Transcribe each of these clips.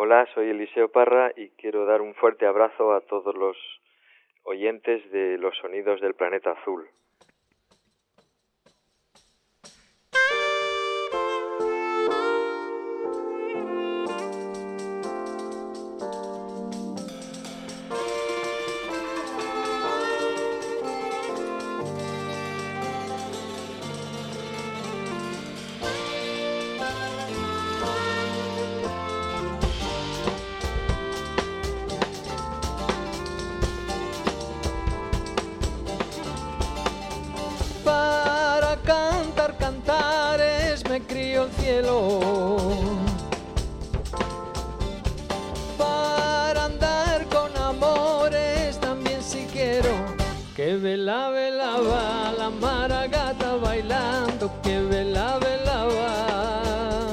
Hola, soy Eliseo Parra y quiero dar un fuerte abrazo a todos los oyentes de los sonidos del planeta azul. Para andar con amores también si quiero. Que vela, vela va la maragata bailando. Que vela, vela va.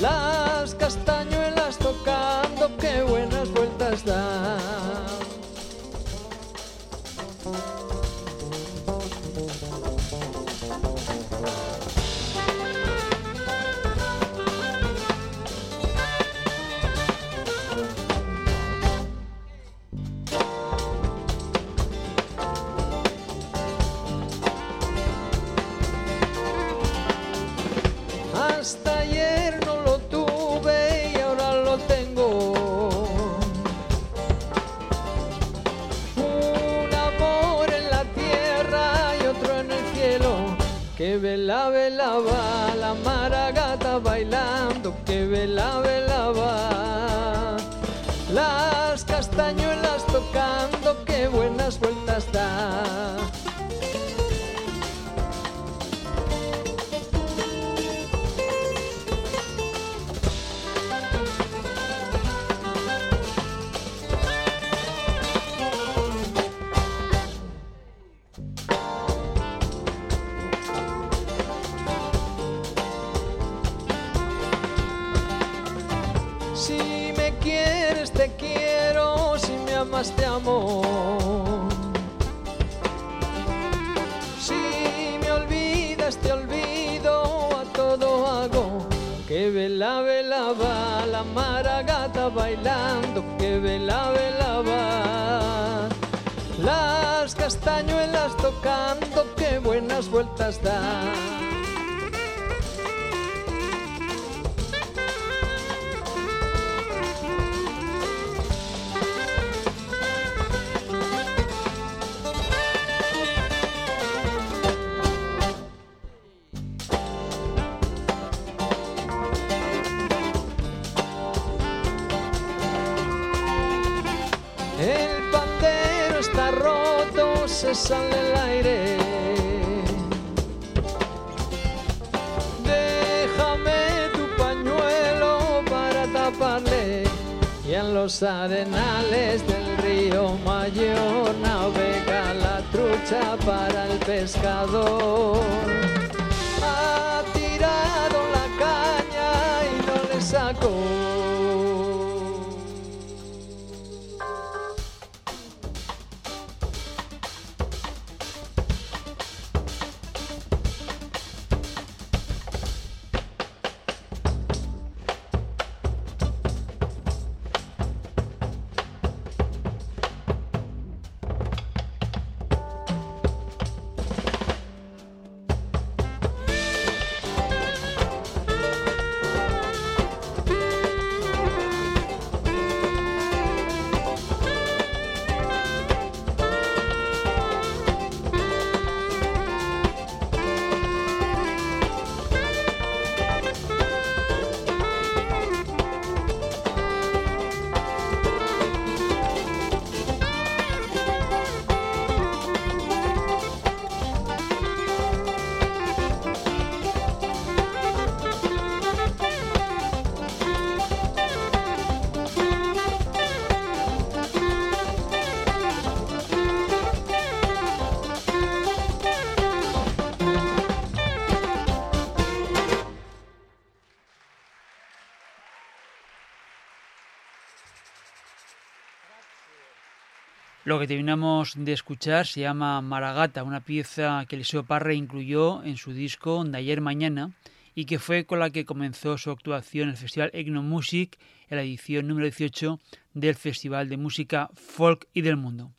Las castañuelas tocando. Que buenas vueltas dan. Vela, vela va la maragata bailando. Que vela, vela va. Las castañuelas tocando. Que buenas vueltas da. Si me quieres te quiero, si me amas te amo. Si me olvidas te olvido, a todo hago. Que vela, vela va la maragata bailando, que vela, vela va. Las castañuelas tocando, que buenas vueltas da. Sale el aire. Déjame tu pañuelo para taparle. Y en los arenales del río Mayor navega la trucha para el pescador. Ha tirado la caña y no le sacó. Lo que terminamos de escuchar se llama Maragata, una pieza que Eliseo Parra incluyó en su disco de ayer mañana y que fue con la que comenzó su actuación en el Festival Egno Music en la edición número 18 del Festival de Música Folk y del Mundo.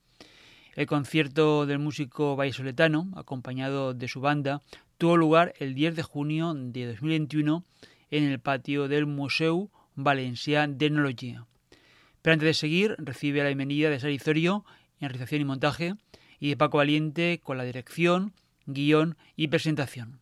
El concierto del músico vallisoletano, acompañado de su banda, tuvo lugar el 10 de junio de 2021 en el patio del Museu Valencià d'Etnologia. Pero antes de seguir, recibe la bienvenida de Sari Zorio en realización y montaje y de Paco Valiente con la dirección, guion y presentación.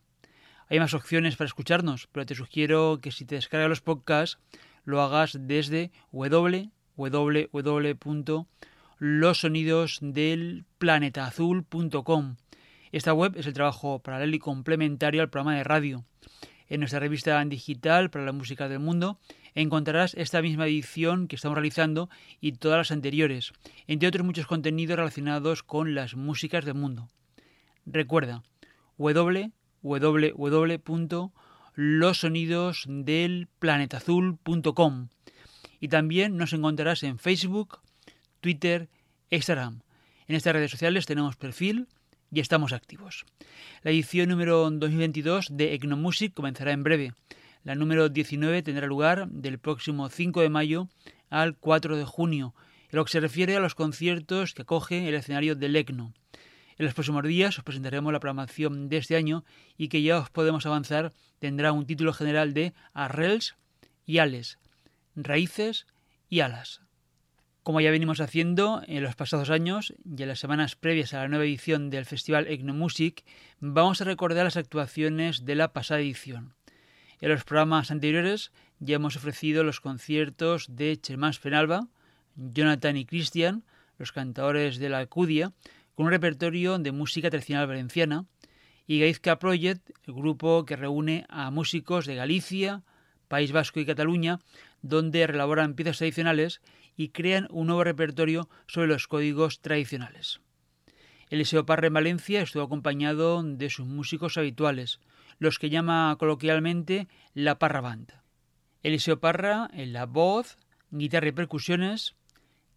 Hay más opciones para escucharnos, pero te sugiero que si te descargas los podcasts lo hagas desde www.losonidosdelplanetaazul.com. Esta web es el trabajo paralelo y complementario al programa de radio. En nuestra revista digital para la música del mundo encontrarás esta misma edición que estamos realizando y todas las anteriores, entre otros muchos contenidos relacionados con las músicas del mundo. Recuerda www.losonidosdelplanetazul.com y también nos encontrarás en Facebook, Twitter Instagram. En estas redes sociales tenemos perfil y estamos activos. La edición número 2022 de Egnomusic comenzará en breve. La número 19 tendrá lugar del próximo 5 de mayo al 4 de junio, en lo que se refiere a los conciertos que acoge el escenario del ECNO. En los próximos días os presentaremos la programación de este año y que ya os podemos avanzar tendrá un título general de Arrels y Ales, Raíces y Alas. Como ya venimos haciendo en los pasados años y en las semanas previas a la nueva edición del Festival Music, vamos a recordar las actuaciones de la pasada edición. En los programas anteriores ya hemos ofrecido los conciertos de Chermans Penalba, Jonathan y Christian, los cantadores de la Alcudia, con un repertorio de música tradicional valenciana, y Gaizka Project, el grupo que reúne a músicos de Galicia, País Vasco y Cataluña, donde relaboran piezas tradicionales y crean un nuevo repertorio sobre los códigos tradicionales. Eliseo Parra en Valencia estuvo acompañado de sus músicos habituales, los que llama coloquialmente la Parra Banda. Eliseo Parra en la voz, guitarra y percusiones,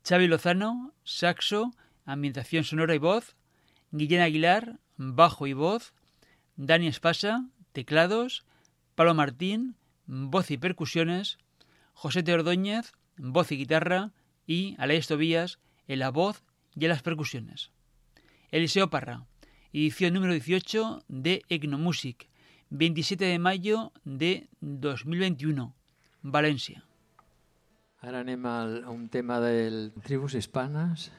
Xavi Lozano, saxo, ambientación sonora y voz, Guillén Aguilar, bajo y voz, Dani Espasa, teclados, Pablo Martín, voz y percusiones, José Teordóñez, voz y guitarra, y Alex Tobías en la voz y en las percusiones. Eliseo Parra, edición número 18 de Egnomusic, 27 de mayo de 2021, Valencia. Ara anem a un tema del tribus hispanes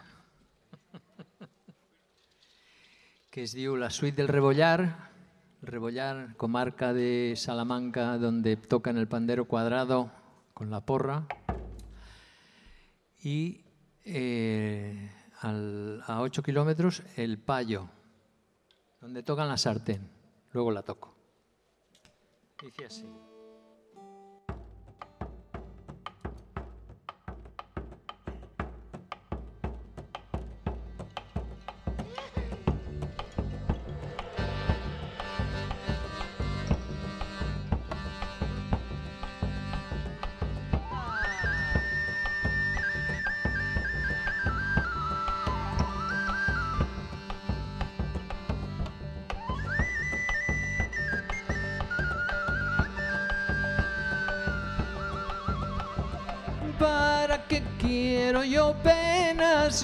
que es diu La suite del Rebollar, Rebollar, comarca de Salamanca, donde tocan el pandero cuadrado con la porra. Y eh, al, a 8 kilómetros el Payo, donde tocan la sartén. Luego la toco. Dice así.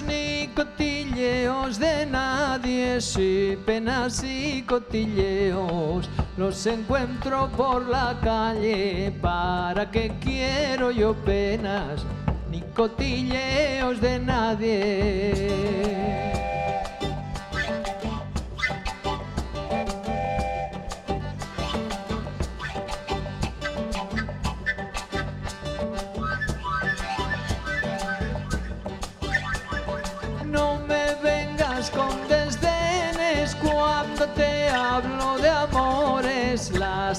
Ni cotilleos de nadie, si penas y cotilleos los encuentro por la calle. ¿Para qué quiero yo penas ni cotilleos de nadie?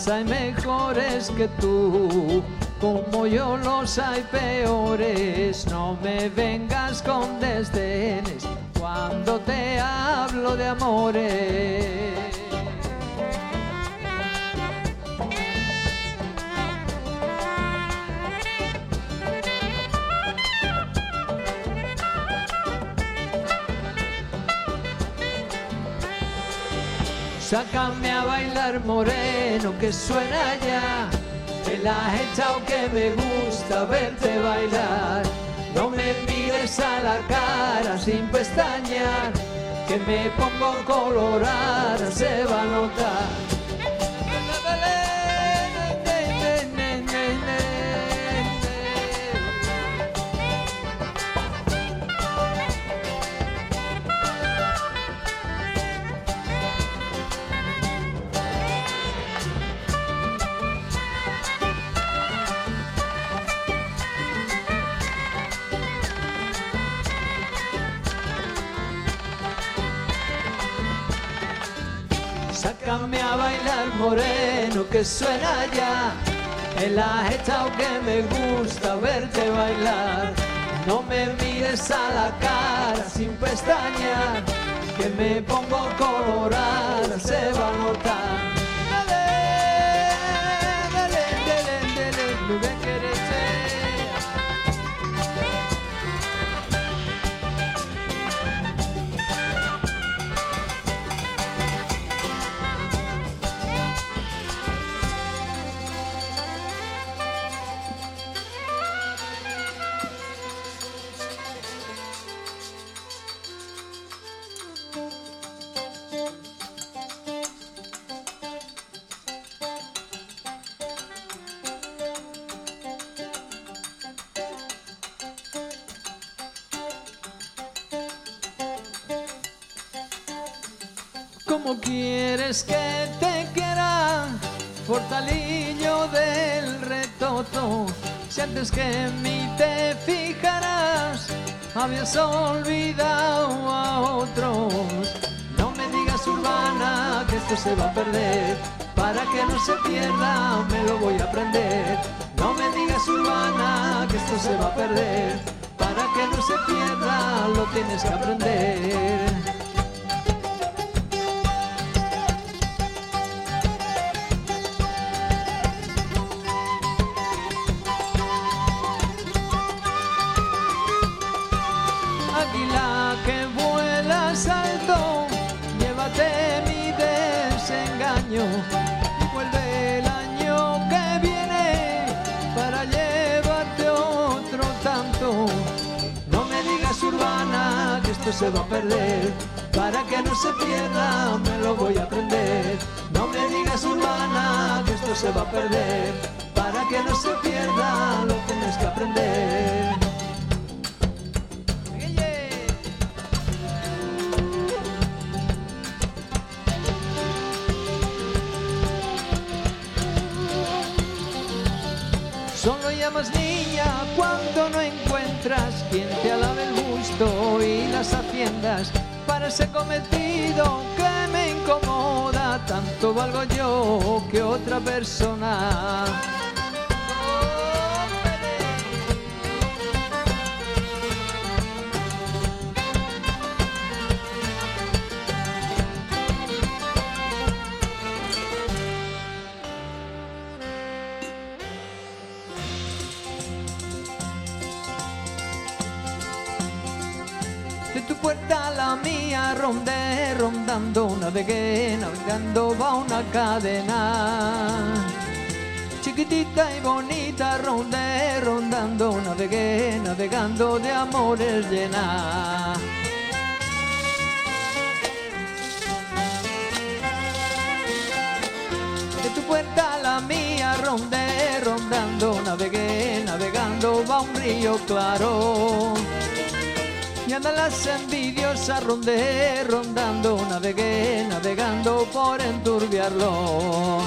Hay mejores que tú, como yo los hay peores. No me vengas con desdenes cuando te hablo de amores. Sácame a bailar moreno que suena ya. He echado que me gusta verte bailar. No me mires a la cara sin pestañear, que me pongo colorada, se va a notar. Sácame a bailar moreno que suena ya. El agitado que me gusta verte bailar. No me mires a la cara sin pestañas, que me pongo colorada, se va a notar. Portalillo del retoto, si antes que en mí te fijarás, habías olvidado a otros. No me digas urbana que esto se va a perder, para que no se pierda me lo voy a aprender. No me digas urbana que esto se va a perder, para que no se pierda lo tienes que aprender. Va a perder. Para que no se pierda, me lo voy a aprender. No me digas urbana que esto se va a perder. Para que no se pierda, lo tienes que aprender. Solo llamas niña cuando no encuentras quien te alabe el y las haciendas para ese cometido que me incomoda. Tanto valgo yo que otra persona. Rondé, rondando, navegué, navegando va una cadena. Chiquitita y bonita, rondé, rondando, navegué, navegando de amores llena. De tu puerta la mía, rondé, rondando, navegué, navegando va un río claro. Y andan las envidiosas rondé, rondando, navegué, navegando por enturbiarlo.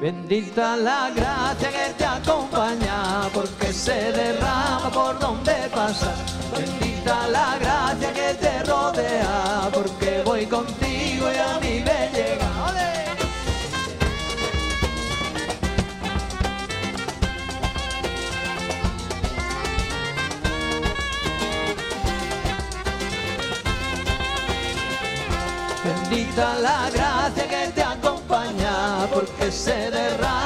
Bendita la gracia que te acompaña, porque se derrama por donde pasas Bendita la gracia que te rodea, porque voy contigo y a mí me llega. Bendita la gracia que te acompaña, porque se derrama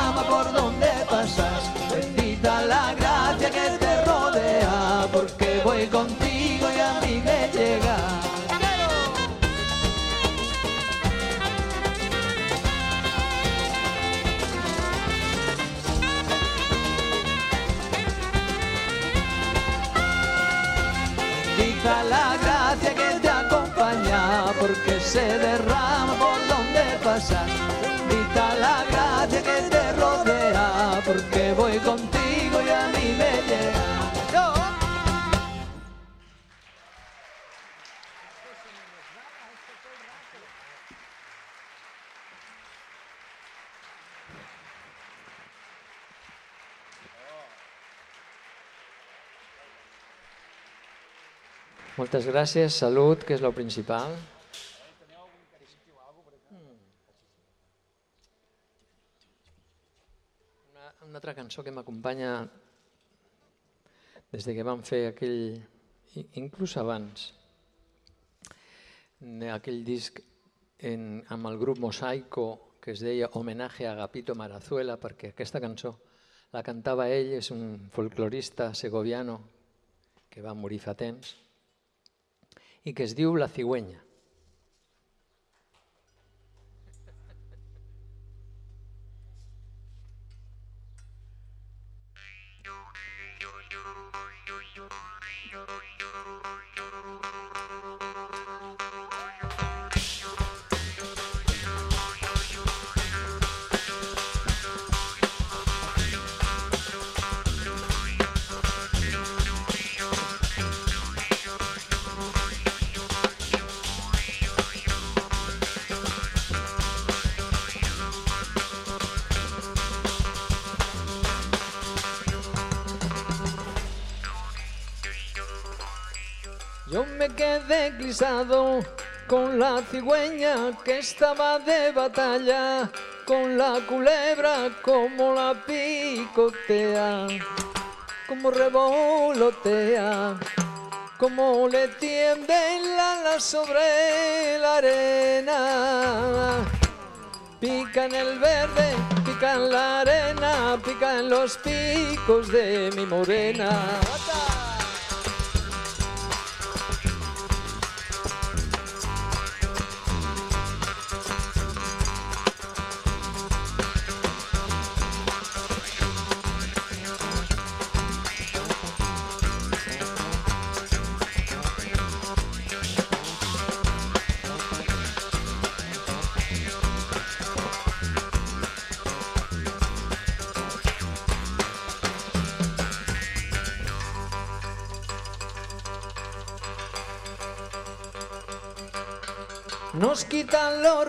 se derrama por donde pasas. Bendita la gracia que te rodea, porque voy contigo y a mí me llega. Moltes gràcies, salut, que és lo principal. Una, una altra cançó que m'acompanya des de que vam fer aquell, inclús abans, aquell disc en, amb el grup Mosaico que es deia Homenaje a Agapito Marazuela, perquè aquesta cançó la cantava ell, és un folclorista segoviano que va morir fa temps, i que es diu La cigüeña. Con la cigüeña que estaba de batalla, con la culebra como la picotea, como revolotea, como le tiende la ala sobre la arena. Pica en el verde, pica en la arena, pica en los picos de mi morena.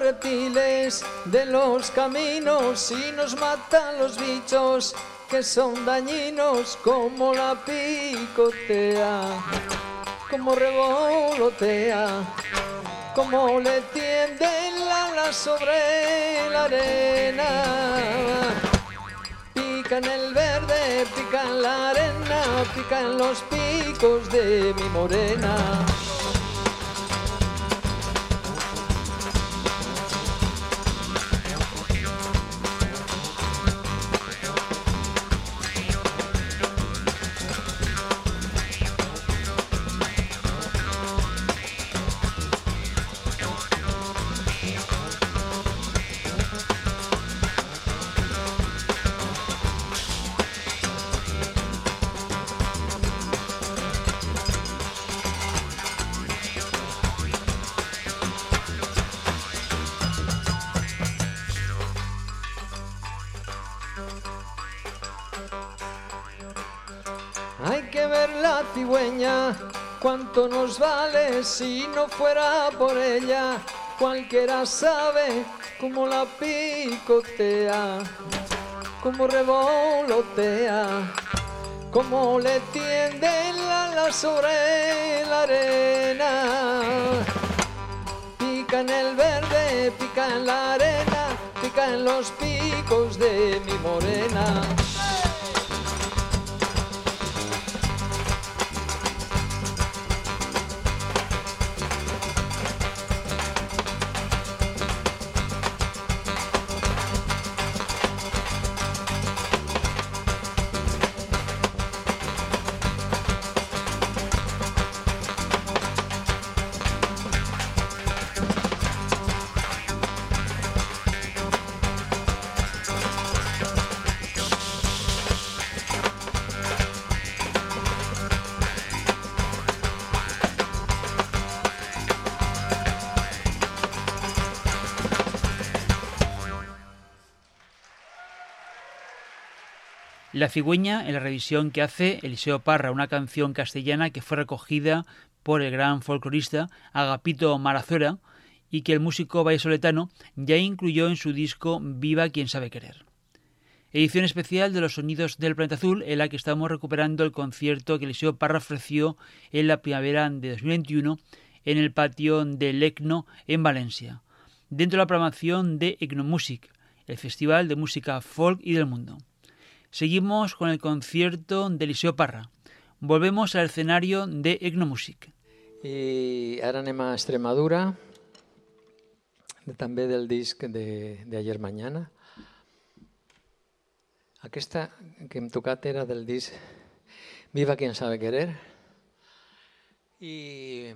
De los caminos y nos matan los bichos que son dañinos como la picotea, como revolotea, como le tiende la ala sobre la arena. Pica en el verde, pica en la arena, pica en los picos de mi morena. Cuánto nos vale si no fuera por ella. Cualquiera sabe cómo la picotea, cómo revolotea, cómo le tiende la ala sobre la arena. Pica en el verde, pica en la arena, pica en los picos de mi morena. La cigüeña, en la revisión que hace Eliseo Parra, una canción castellana que fue recogida por el gran folclorista Agapito Marazuera y que el músico vallesoletano ya incluyó en su disco Viva quien sabe querer. Edición especial de los sonidos del planeta azul en la que estamos recuperando el concierto que Eliseo Parra ofreció en la primavera de 2021 en el patio del ECNO en Valencia, dentro de la programación de Music, el festival de música folk y del mundo. Seguimos con el concierto de Eliseo Parra. Volvemos al escenario de Egnomusic. I ara anem a Extremadura, també del disc de, de Ayer Mañana. Aquesta que hem tocat era del disc Viva quien sabe querer i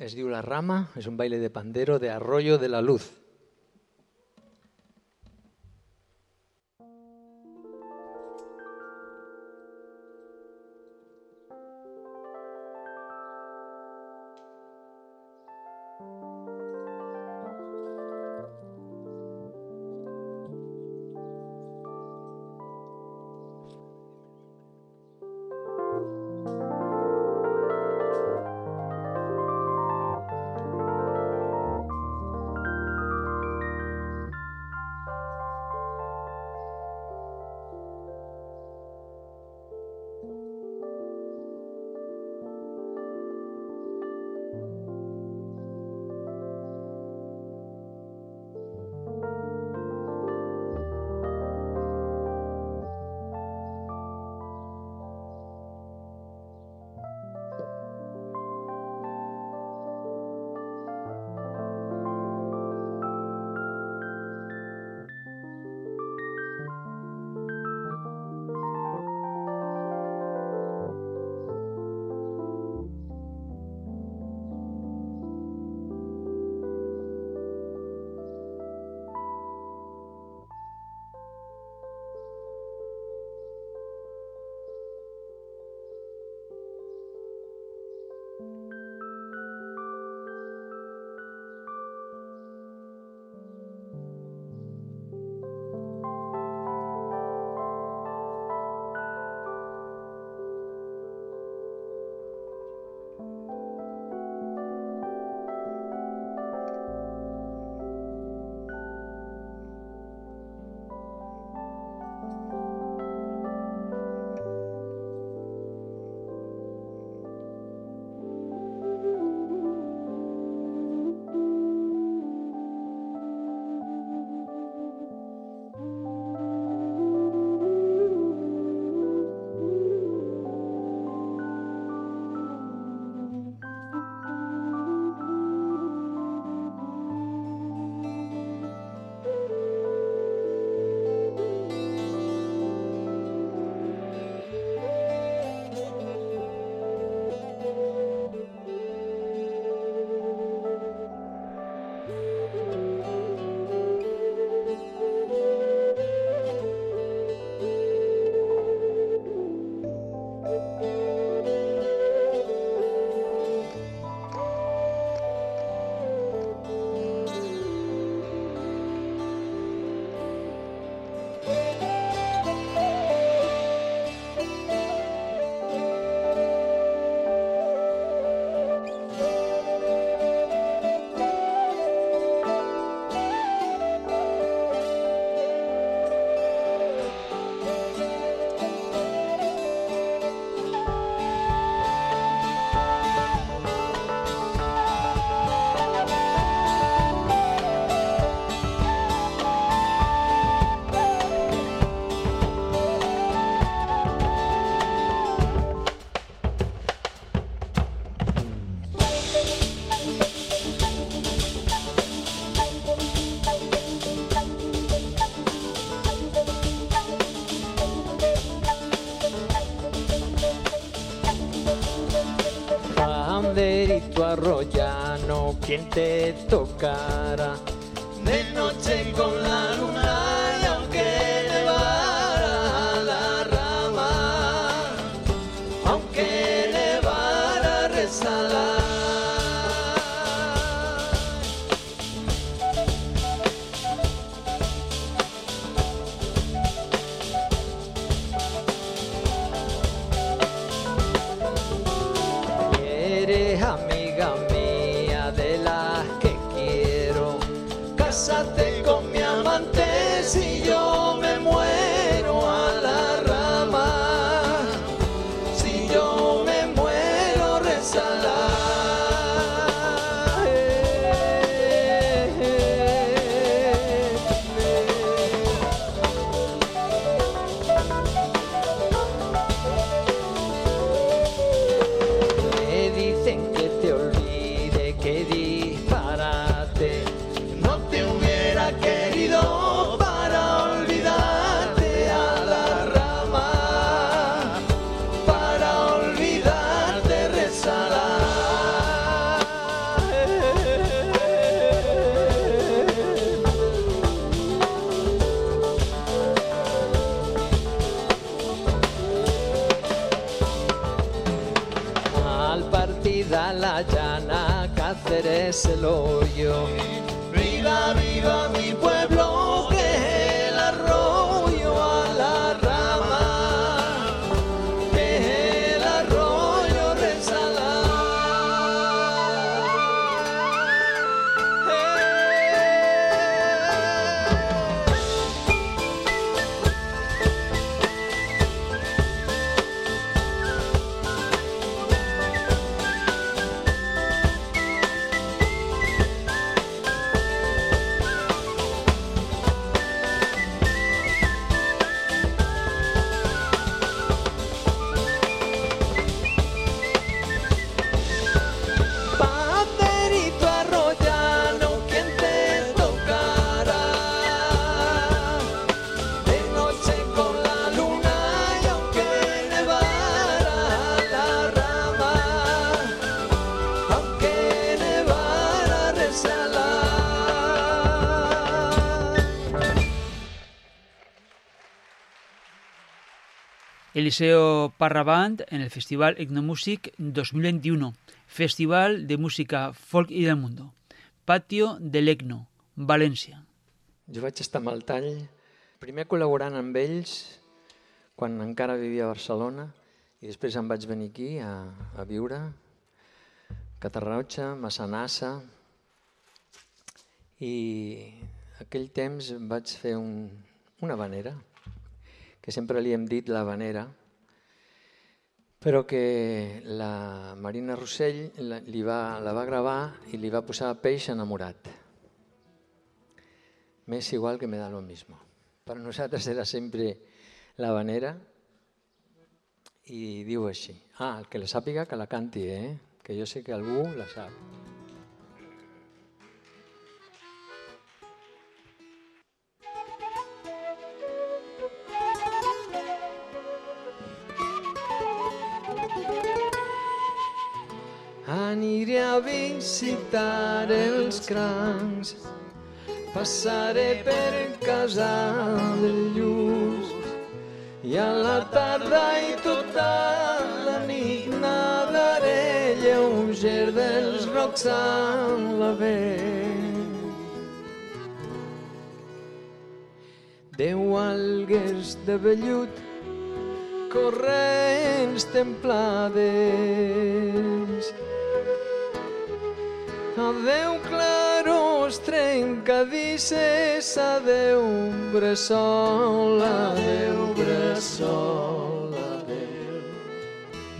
es diu La Rama, és un baile de pandero de Arroyo de la Luz. Quien te tocara de noche con la luna y aunque nevara la rama aunque Eliseo Parraband en el Festival Etnomusic 2021, Festival de Música Folk y del Mundo. Patio de l'Ecno, València. Jo vaig estar amb el tall, primer col·laborant amb ells quan encara vivia a Barcelona i després em vaig venir aquí a, a viure, Catarroja, Massanassa, i aquell temps vaig fer un, una vanera, que sempre li hem dit la vanera, però que la Marina Rossell la, li va, la va gravar i li va posar peix enamorat. Me es igual que me da lo mismo. Para nosaltres era sempre la vanera i diu així. Ah, el que la sàpiga que la canti, eh? Que jo sé que algú la sap. Aniré a visitar els crancs, passaré per casa del lluç i a la tarda i tota la nit nadaré lleuger dels rocs amb la vent. Deu algues de vellut corrents templades. Adeu claros trencadisses, adeu bressol, adeu bressol, adeu.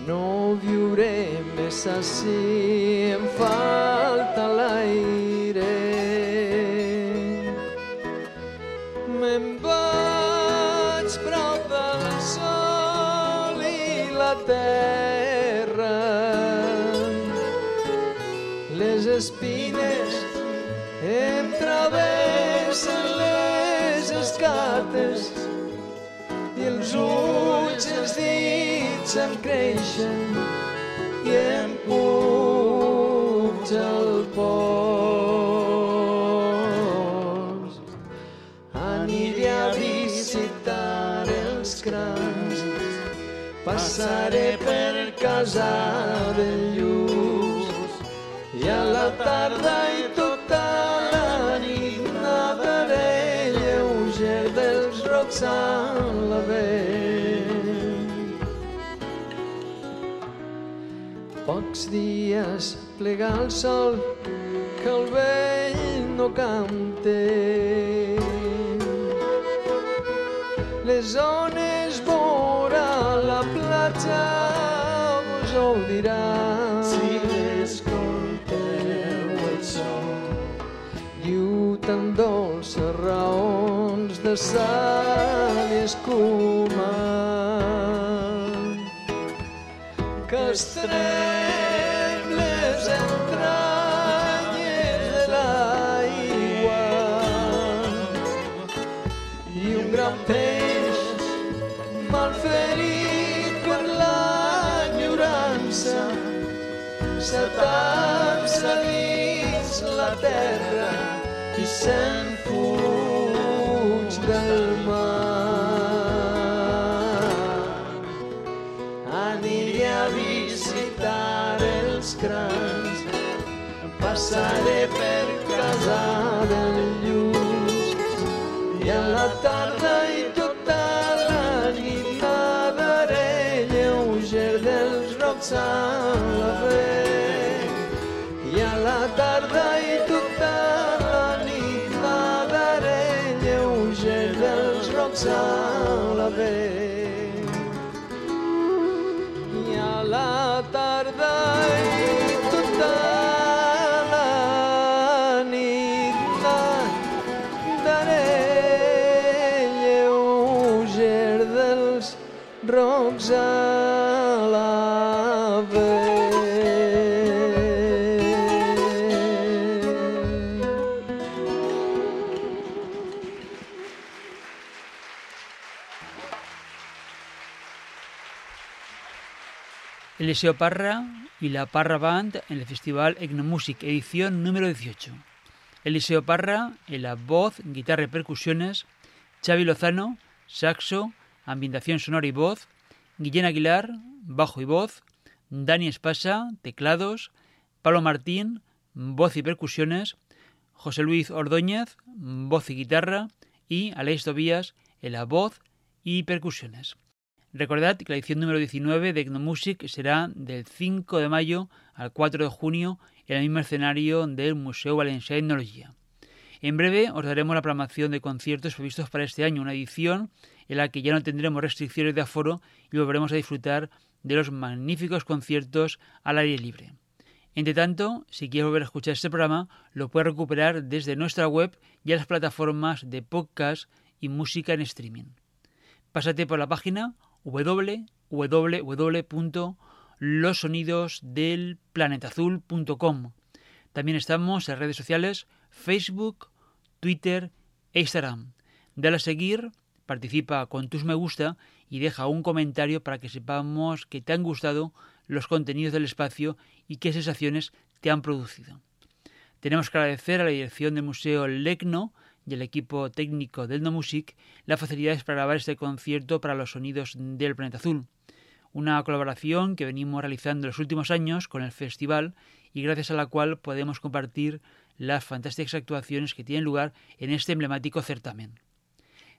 No viuré més així, em falta els ulls, els dits em creixen i em puja el pols. Aniré a visitar els crans, passaré per casa del lluç i a la tarda dies plega el sol que el vell no cante. Les ones vora la platja vos ho diran. Si escolteu el son. Diu tan dolces raons de sal i escuma que s'atansa dins la terra i se'n fuig del mar. Aniré a visitar els crans, passaré per casa del lluç i a la tarda i tota la nit nadaré lleuger dels rocs Eliseo Parra y la Parra Band en el Festival Egnomusic, edición número 18. Eliseo Parra en la voz, guitarra y percusiones, Xavi Lozano, saxo, ambientación sonora y voz, Guillén Aguilar, bajo y voz, Dani Espasa, teclados, Pablo Martín, voz y percusiones, José Luis Ordóñez, voz y guitarra, y Aleix Tobías en la voz y percusiones. Recordad que la edición número 19 de Egnomusic será del 5 de mayo al 4 de junio en el mismo escenario del Museo Valencià de Tecnología. En breve os daremos la programación de conciertos previstos para este año, una edición en la que ya no tendremos restricciones de aforo y volveremos a disfrutar de los magníficos conciertos al aire libre. Entre tanto, si quieres volver a escuchar este programa, lo puedes recuperar desde nuestra web y las plataformas de podcast y música en streaming. Pásate por la página www.losonidosdelplanetazul.com. También estamos en redes sociales Facebook, Twitter e Instagram. Dale a seguir, participa con tus me gusta y deja un comentario para que sepamos que te han gustado los contenidos del espacio y qué sensaciones te han producido. Tenemos que agradecer a la dirección del Museo Lecno y el equipo técnico del No Music las facilidades para grabar este concierto para los sonidos del planeta azul. Una colaboración que venimos realizando los últimos años con el festival y gracias a la cual podemos compartir las fantásticas actuaciones que tienen lugar en este emblemático certamen.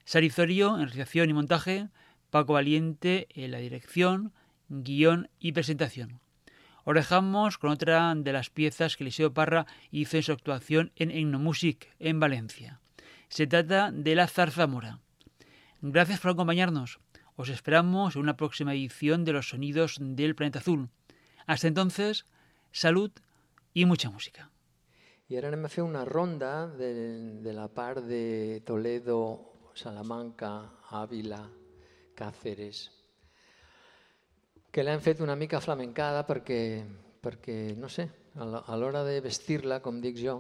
Sarizorio en realización y montaje, Paco Valiente en la dirección, guion y presentación. Os con otra de las piezas que Eliseo Parra hizo en su actuación en Etnomusic en Valencia. Se trata de La Zarzamora. Gracias por acompañarnos. Os esperamos en una próxima edición de Los Sonidos del Planeta Azul. Hasta entonces, salud y mucha música. I ara anem a fer una ronda de, la part de Toledo, Salamanca, Àvila, Càceres, que l'hem fet una mica flamencada perquè, perquè no sé, a la- a l'hora de vestir-la, com dic jo,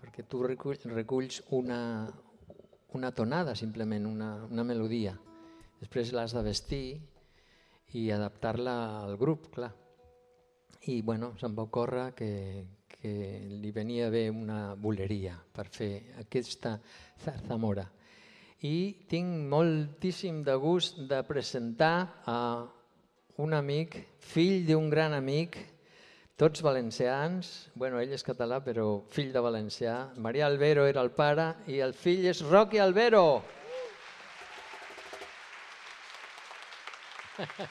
perquè tu recull, reculls una, una tonada, simplement, una, una melodia. Després l'has de vestir i adaptar-la al grup, clar. I bueno, se'm va ocórrer que, que li venia bé una boleria per fer aquesta zarzamora. I tinc moltíssim de gust de presentar a un amic, fill d'un gran amic, tots valencians, bueno, ell és català, però fill de valencià. Maria Albero era el pare i el fill és Rocky Albero.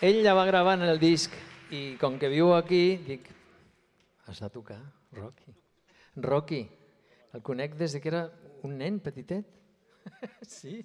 Ell ja va gravar en el disc i com que viu aquí, dic, has de tocar, Rocky. Rocky, el conec des de que era un nen petitet. sí.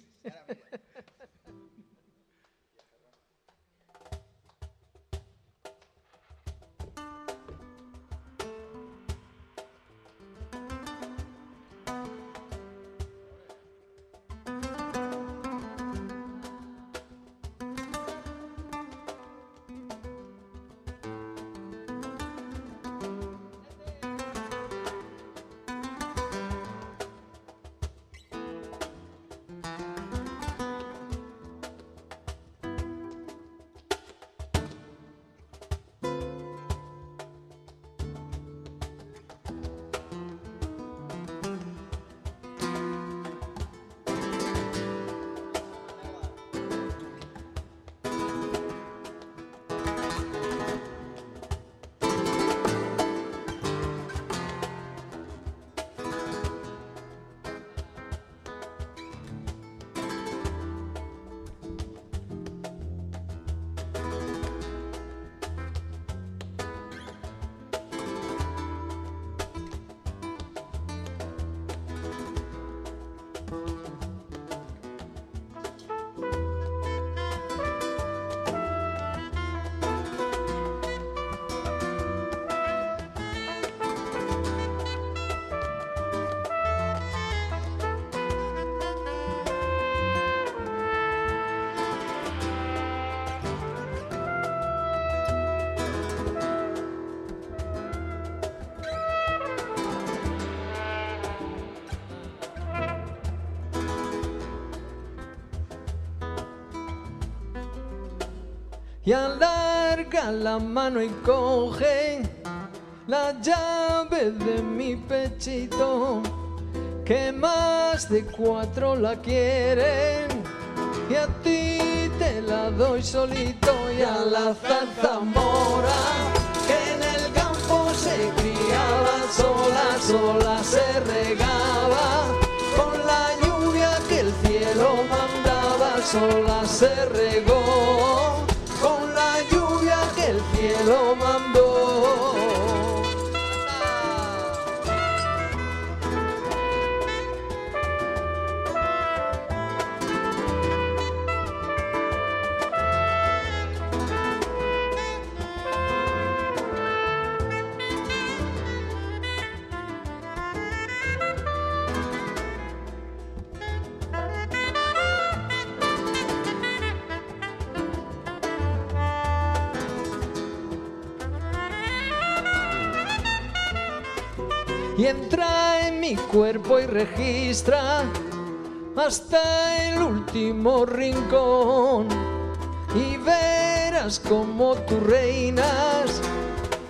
Y alarga la mano y coge la llave de mi pechito, que más de cuatro la quieren y a ti te la doy solito y a la zarzamora que en el campo se criaba sola, sola se regaba con la lluvia que el cielo mandaba, sola se regó el y registra hasta el último rincón. Y verás como tú reinas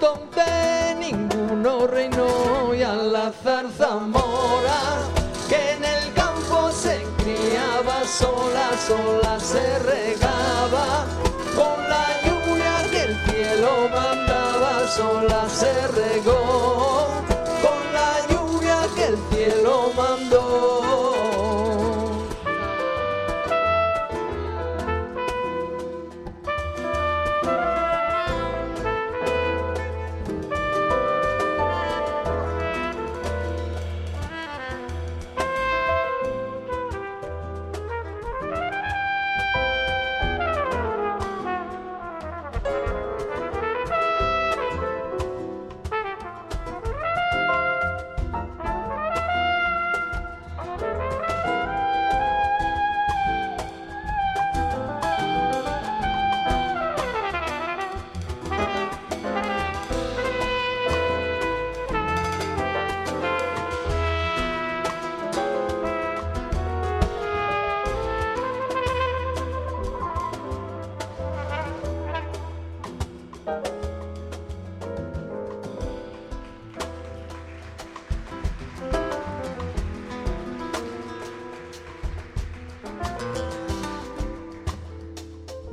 donde ninguno reinó. Y al la zarzamora que en el campo se criaba sola, sola se regaba. Con la lluvia que el cielo mandaba, sola se regó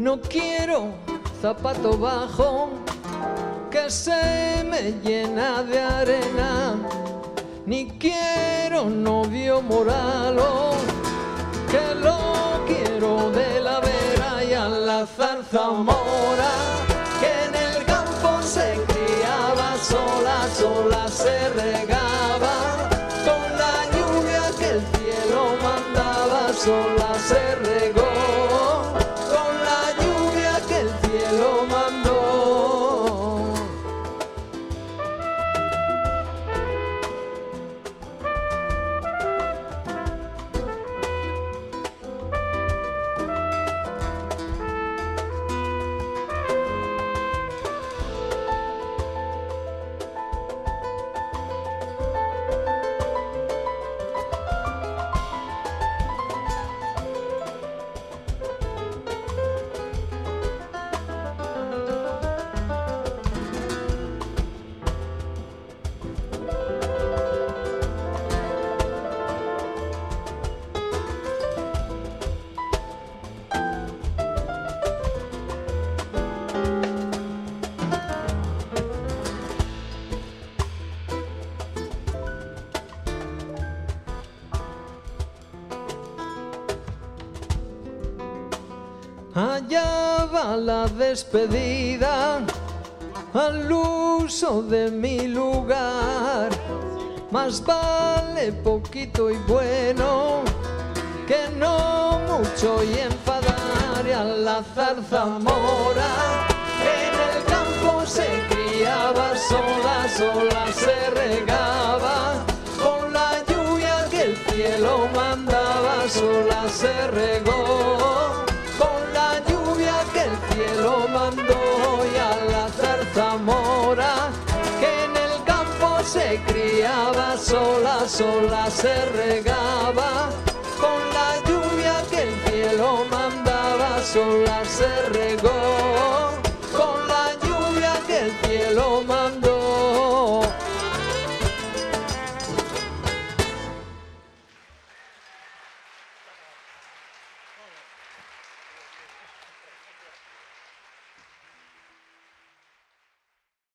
No quiero zapato bajo que se me llena de arena, ni quiero novio moralo que lo quiero de la vera y a la zarzamora, que en el campo se criaba sola, sola se regaba, La despedida al uso de mi lugar. Más vale poquito y bueno que no mucho y enfadar y a la zarzamora en el campo se criaba sola, sola se regaba. Con la lluvia que el cielo mandaba, sola se regó que en el campo se criaba sola, sola se regaba con la lluvia que el cielo mandaba, sola se regó.